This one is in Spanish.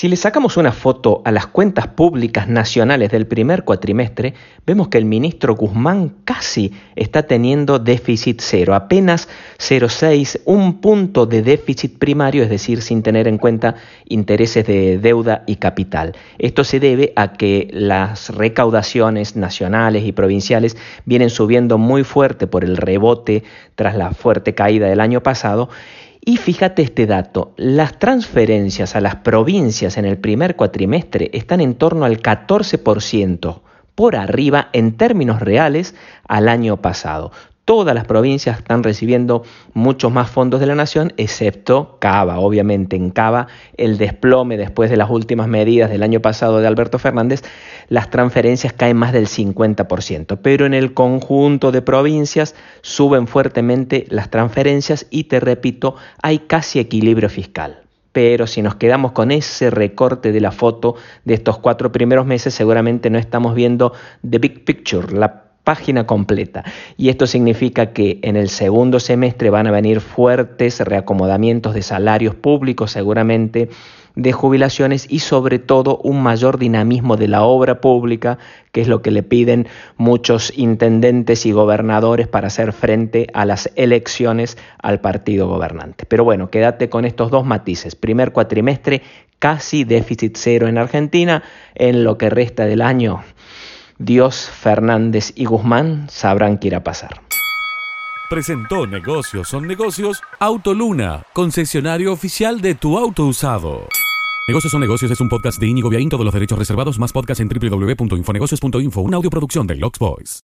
Si le sacamos una foto a las cuentas públicas nacionales del primer cuatrimestre, vemos que el ministro Guzmán casi está teniendo déficit cero, apenas 0,6, un punto de déficit primario, es decir, sin tener en cuenta intereses de deuda y capital. Esto se debe a que las recaudaciones nacionales y provinciales vienen subiendo muy fuerte por el rebote tras la fuerte caída del año pasado y fíjate este dato, las transferencias a las provincias en el primer cuatrimestre están en torno al 14% por arriba en términos reales al año pasado todas las provincias están recibiendo muchos más fondos de la nación, excepto Cava. Obviamente en Cava el desplome después de las últimas medidas del año pasado de Alberto Fernández, las transferencias caen más del 50%, pero en el conjunto de provincias suben fuertemente las transferencias y te repito, hay casi equilibrio fiscal. Pero si nos quedamos con ese recorte de la foto de estos cuatro primeros meses, seguramente no estamos viendo the big picture, la página completa. Y esto significa que en el segundo semestre van a venir fuertes reacomodamientos de salarios públicos, seguramente de jubilaciones y sobre todo un mayor dinamismo de la obra pública, que es lo que le piden muchos intendentes y gobernadores para hacer frente a las elecciones al partido gobernante. Pero bueno, quédate con estos dos matices. Primer cuatrimestre, casi déficit cero en Argentina, en lo que resta del año Dios, Fernández y Guzmán sabrán qué irá a pasar. Presentó Negocios son negocios Autoluna, concesionario oficial de tu auto usado. Negocios son negocios es un podcast de Íñigo Viaín, todos los derechos reservados, más podcast en www.infonegocios.info, una audioproducción de Lux Boys.